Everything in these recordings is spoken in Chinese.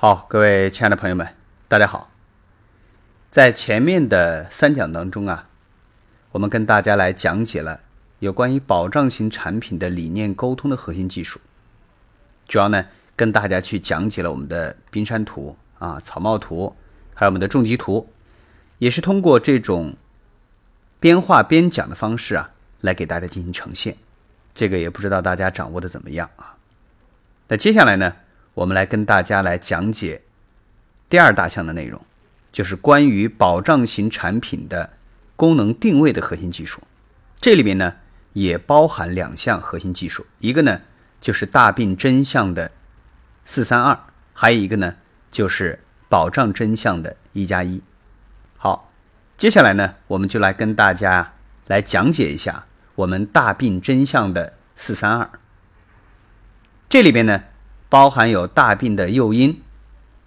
好，各位亲爱的朋友们，大家好。在前面的三讲当中啊，我们跟大家来讲解了有关于保障型产品的理念沟通的核心技术，主要呢跟大家去讲解了我们的冰山图啊、草帽图，还有我们的重疾图，也是通过这种边画边讲的方式啊，来给大家进行呈现。这个也不知道大家掌握的怎么样啊？那接下来呢？我们来跟大家来讲解第二大项的内容，就是关于保障型产品的功能定位的核心技术。这里面呢也包含两项核心技术，一个呢就是大病真相的四三二，还有一个呢就是保障真相的一加一。好，接下来呢我们就来跟大家来讲解一下我们大病真相的四三二。这里边呢。包含有大病的诱因，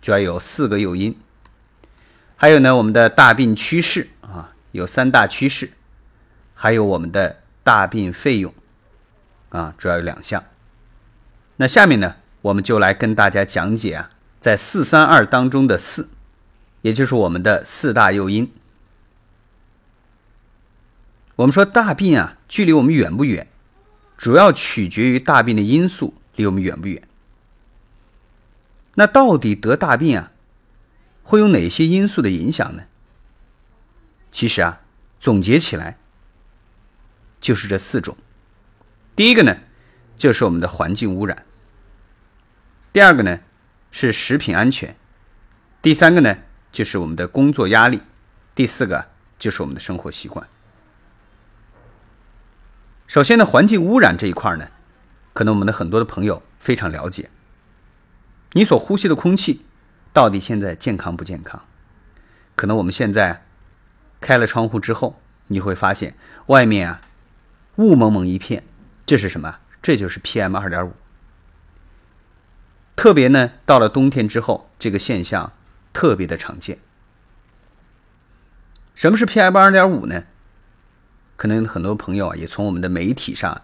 主要有四个诱因，还有呢，我们的大病趋势啊，有三大趋势，还有我们的大病费用啊，主要有两项。那下面呢，我们就来跟大家讲解啊，在四三二当中的四，也就是我们的四大诱因。我们说大病啊，距离我们远不远，主要取决于大病的因素离我们远不远。那到底得大病啊，会有哪些因素的影响呢？其实啊，总结起来就是这四种。第一个呢，就是我们的环境污染；第二个呢，是食品安全；第三个呢，就是我们的工作压力；第四个就是我们的生活习惯。首先呢，环境污染这一块呢，可能我们的很多的朋友非常了解。你所呼吸的空气，到底现在健康不健康？可能我们现在开了窗户之后，你会发现外面啊雾蒙蒙一片，这是什么？这就是 PM 二点五。特别呢，到了冬天之后，这个现象特别的常见。什么是 PM 二点五呢？可能很多朋友啊，也从我们的媒体上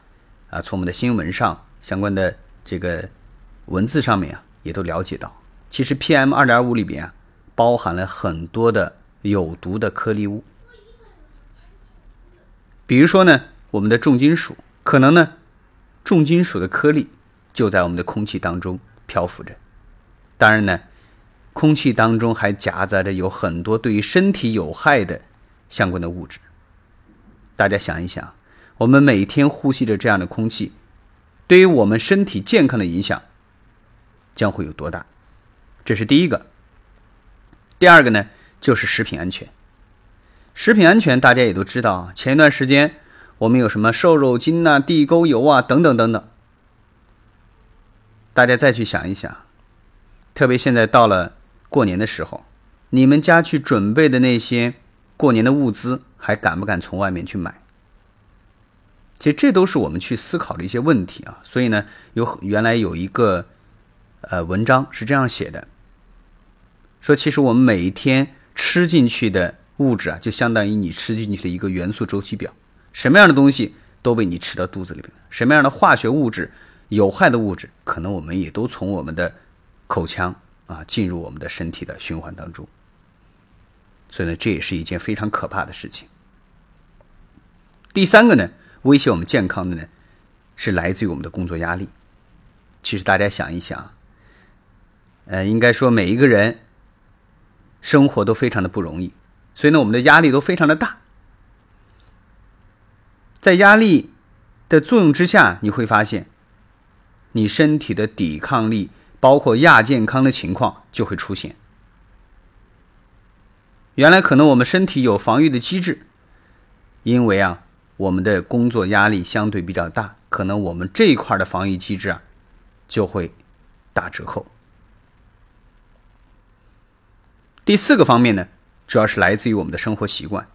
啊，从我们的新闻上相关的这个文字上面啊。也都了解到，其实 PM 二点五里边啊，包含了很多的有毒的颗粒物。比如说呢，我们的重金属，可能呢，重金属的颗粒就在我们的空气当中漂浮着。当然呢，空气当中还夹杂着有很多对于身体有害的相关的物质。大家想一想，我们每天呼吸着这样的空气，对于我们身体健康的影响。将会有多大？这是第一个。第二个呢，就是食品安全。食品安全大家也都知道，前一段时间我们有什么瘦肉精呐、地沟油啊等等等等。大家再去想一想，特别现在到了过年的时候，你们家去准备的那些过年的物资，还敢不敢从外面去买？其实这都是我们去思考的一些问题啊。所以呢，有原来有一个。呃，文章是这样写的，说其实我们每一天吃进去的物质啊，就相当于你吃进去的一个元素周期表，什么样的东西都被你吃到肚子里边什么样的化学物质、有害的物质，可能我们也都从我们的口腔啊进入我们的身体的循环当中。所以呢，这也是一件非常可怕的事情。第三个呢，威胁我们健康的呢，是来自于我们的工作压力。其实大家想一想。呃，应该说每一个人生活都非常的不容易，所以呢，我们的压力都非常的大。在压力的作用之下，你会发现，你身体的抵抗力，包括亚健康的情况就会出现。原来可能我们身体有防御的机制，因为啊，我们的工作压力相对比较大，可能我们这一块的防御机制啊，就会打折扣。第四个方面呢，主要是来自于我们的生活习惯。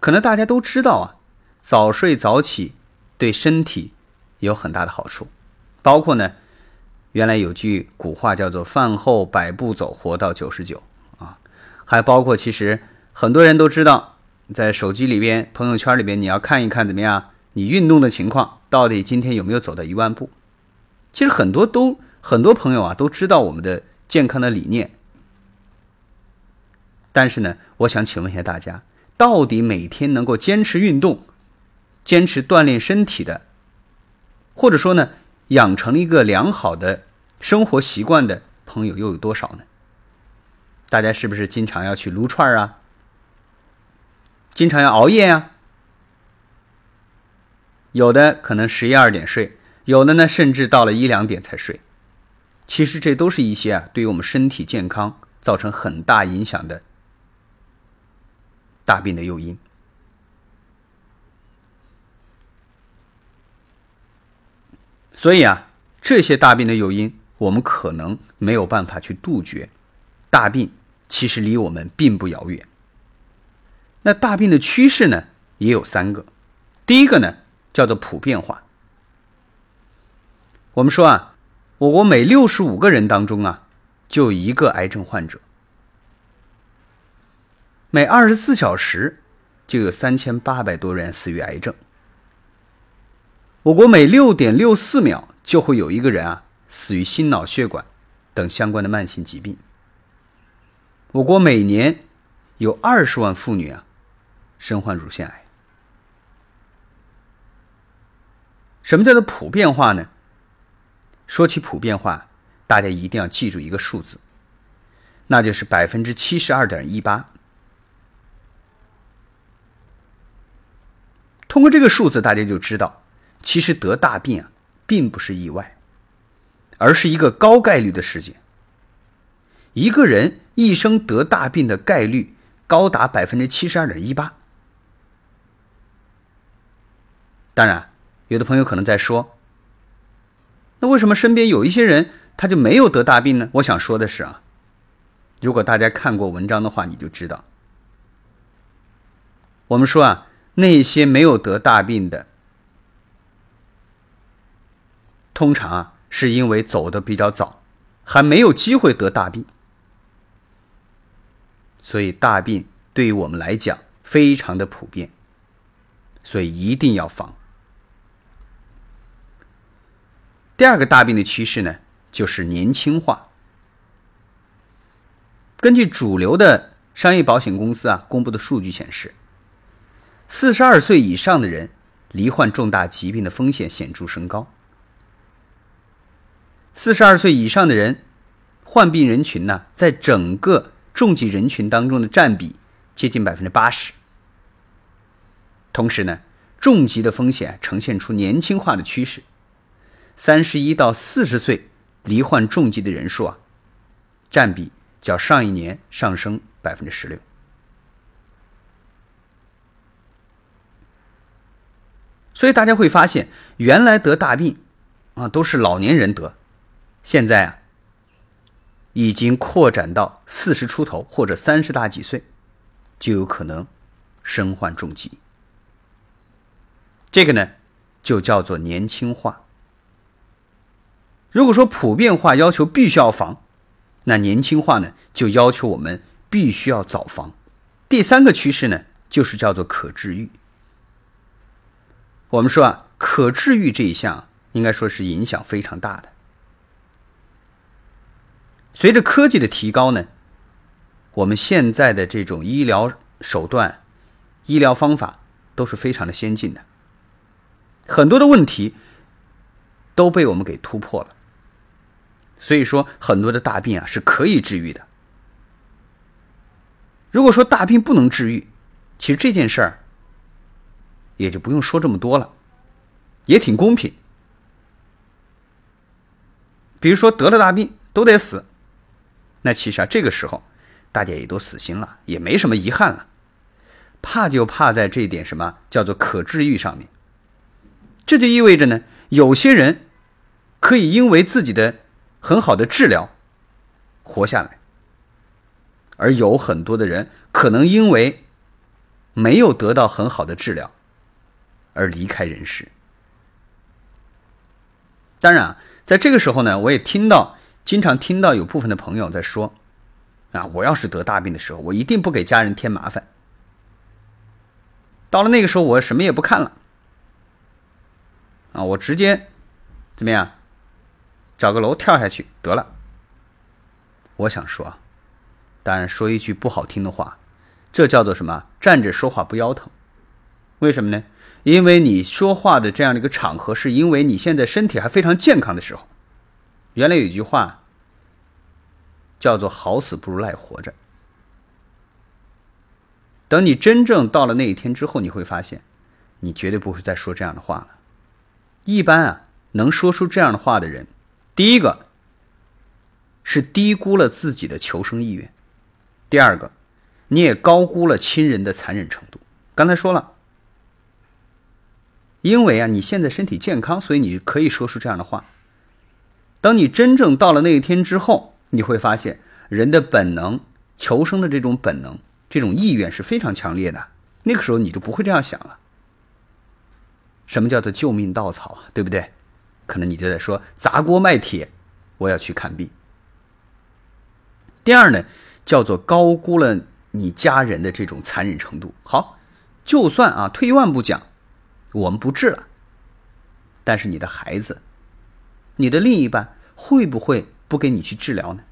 可能大家都知道啊，早睡早起对身体有很大的好处，包括呢，原来有句古话叫做“饭后百步走，活到九十九”啊，还包括其实很多人都知道，在手机里边、朋友圈里边，你要看一看怎么样，你运动的情况到底今天有没有走到一万步。其实很多都很多朋友啊都知道我们的健康的理念，但是呢，我想请问一下大家，到底每天能够坚持运动、坚持锻炼身体的，或者说呢，养成一个良好的生活习惯的朋友又有多少呢？大家是不是经常要去撸串啊？经常要熬夜呀？有的可能十一二点睡，有的呢甚至到了一两点才睡。其实这都是一些啊，对于我们身体健康造成很大影响的大病的诱因。所以啊，这些大病的诱因，我们可能没有办法去杜绝。大病其实离我们并不遥远。那大病的趋势呢，也有三个。第一个呢。叫做普遍化。我们说啊，我国每六十五个人当中啊，就有一个癌症患者；每二十四小时就有三千八百多人死于癌症。我国每六点六四秒就会有一个人啊死于心脑血管等相关的慢性疾病。我国每年有二十万妇女啊身患乳腺癌。什么叫做普遍化呢？说起普遍化，大家一定要记住一个数字，那就是百分之七十二点一八。通过这个数字，大家就知道，其实得大病啊，并不是意外，而是一个高概率的事件。一个人一生得大病的概率高达百分之七十二点一八。当然。有的朋友可能在说：“那为什么身边有一些人他就没有得大病呢？”我想说的是啊，如果大家看过文章的话，你就知道，我们说啊，那些没有得大病的，通常啊是因为走的比较早，还没有机会得大病，所以大病对于我们来讲非常的普遍，所以一定要防。第二个大病的趋势呢，就是年轻化。根据主流的商业保险公司啊公布的数据显示，四十二岁以上的人罹患重大疾病的风险显著升高。四十二岁以上的人患病人群呢，在整个重疾人群当中的占比接近百分之八十。同时呢，重疾的风险呈现出年轻化的趋势。三十一到四十岁罹患重疾的人数啊，占比较上一年上升百分之十六。所以大家会发现，原来得大病啊都是老年人得，现在啊已经扩展到四十出头或者三十大几岁就有可能身患重疾。这个呢就叫做年轻化。如果说普遍化要求必须要防，那年轻化呢就要求我们必须要早防。第三个趋势呢就是叫做可治愈。我们说啊，可治愈这一项应该说是影响非常大的。随着科技的提高呢，我们现在的这种医疗手段、医疗方法都是非常的先进的，很多的问题都被我们给突破了。所以说，很多的大病啊是可以治愈的。如果说大病不能治愈，其实这件事儿也就不用说这么多了，也挺公平。比如说得了大病都得死，那其实啊这个时候大家也都死心了，也没什么遗憾了。怕就怕在这一点什么叫做可治愈上面。这就意味着呢，有些人可以因为自己的。很好的治疗，活下来，而有很多的人可能因为没有得到很好的治疗而离开人世。当然啊，在这个时候呢，我也听到，经常听到有部分的朋友在说：“啊，我要是得大病的时候，我一定不给家人添麻烦。到了那个时候，我什么也不看了，啊，我直接怎么样？”找个楼跳下去得了。我想说啊，当然说一句不好听的话，这叫做什么？站着说话不腰疼。为什么呢？因为你说话的这样的一个场合，是因为你现在身体还非常健康的时候。原来有一句话叫做“好死不如赖活着”。等你真正到了那一天之后，你会发现，你绝对不会再说这样的话了。一般啊，能说出这样的话的人，第一个是低估了自己的求生意愿；第二个，你也高估了亲人的残忍程度。刚才说了。因为啊，你现在身体健康，所以你可以说出这样的话。当你真正到了那一天之后，你会发现人的本能、求生的这种本能、这种意愿是非常强烈的。那个时候你就不会这样想了。什么叫做救命稻草啊？对不对？可能你就在说砸锅卖铁，我要去看病。第二呢，叫做高估了你家人的这种残忍程度。好，就算啊，退一万步讲。我们不治了，但是你的孩子、你的另一半会不会不给你去治疗呢？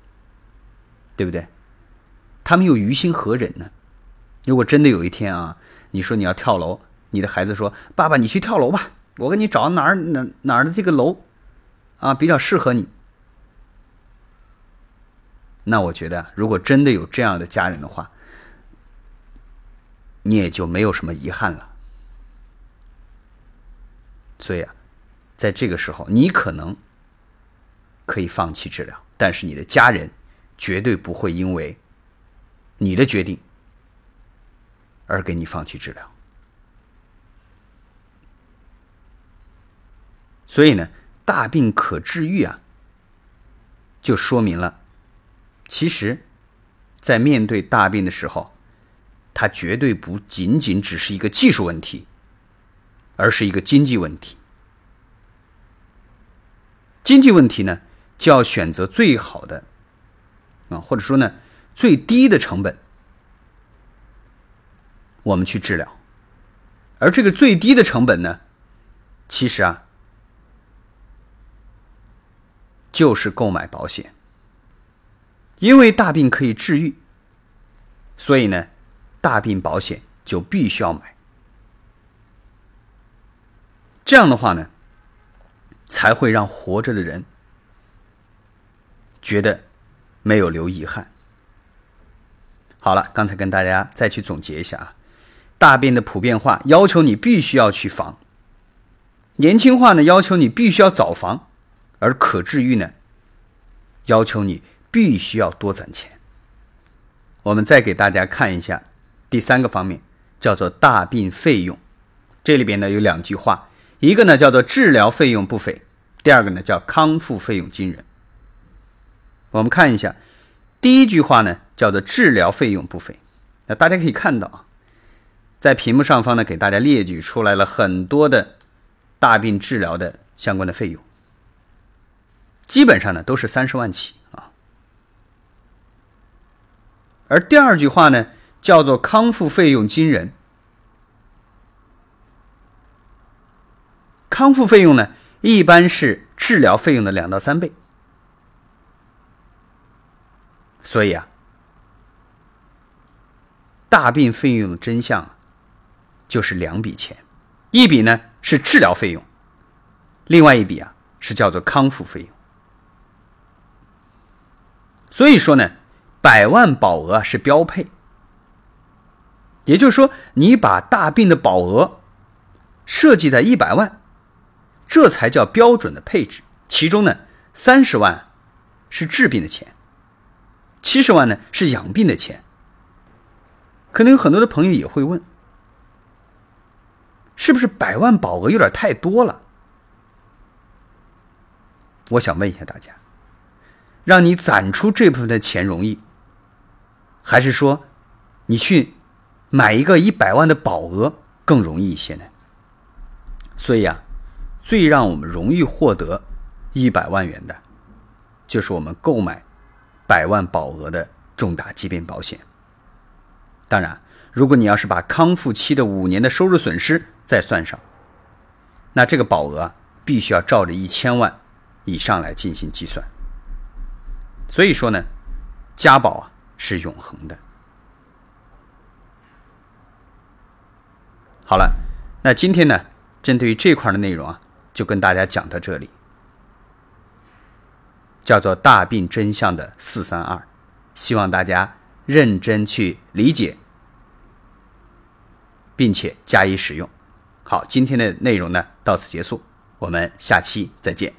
对不对？他们又于心何忍呢？如果真的有一天啊，你说你要跳楼，你的孩子说：“爸爸，你去跳楼吧，我给你找哪儿哪哪儿的这个楼啊比较适合你。”那我觉得，如果真的有这样的家人的话，你也就没有什么遗憾了。所以啊，在这个时候，你可能可以放弃治疗，但是你的家人绝对不会因为你的决定而给你放弃治疗。所以呢，大病可治愈啊，就说明了，其实，在面对大病的时候，它绝对不仅仅只是一个技术问题。而是一个经济问题。经济问题呢，就要选择最好的啊，或者说呢，最低的成本，我们去治疗。而这个最低的成本呢，其实啊，就是购买保险。因为大病可以治愈，所以呢，大病保险就必须要买。这样的话呢，才会让活着的人觉得没有留遗憾。好了，刚才跟大家再去总结一下啊，大病的普遍化要求你必须要去防，年轻化呢要求你必须要早防，而可治愈呢要求你必须要多攒钱。我们再给大家看一下第三个方面，叫做大病费用，这里边呢有两句话。一个呢叫做治疗费用不菲，第二个呢叫康复费用惊人。我们看一下，第一句话呢叫做治疗费用不菲。那大家可以看到啊，在屏幕上方呢给大家列举出来了很多的大病治疗的相关的费用，基本上呢都是三十万起啊。而第二句话呢叫做康复费用惊人。康复费用呢，一般是治疗费用的两到三倍。所以啊，大病费用的真相就是两笔钱，一笔呢是治疗费用，另外一笔啊是叫做康复费用。所以说呢，百万保额是标配，也就是说，你把大病的保额设计在一百万。这才叫标准的配置。其中呢，三十万是治病的钱，七十万呢是养病的钱。可能有很多的朋友也会问，是不是百万保额有点太多了？我想问一下大家，让你攒出这部分的钱容易，还是说你去买一个一百万的保额更容易一些呢？所以啊。最让我们容易获得一百万元的，就是我们购买百万保额的重大疾病保险。当然，如果你要是把康复期的五年的收入损失再算上，那这个保额必须要照着一千万以上来进行计算。所以说呢，家宝啊是永恒的。好了，那今天呢，针对于这块的内容啊，就跟大家讲到这里，叫做大病真相的四三二，希望大家认真去理解，并且加以使用。好，今天的内容呢到此结束，我们下期再见。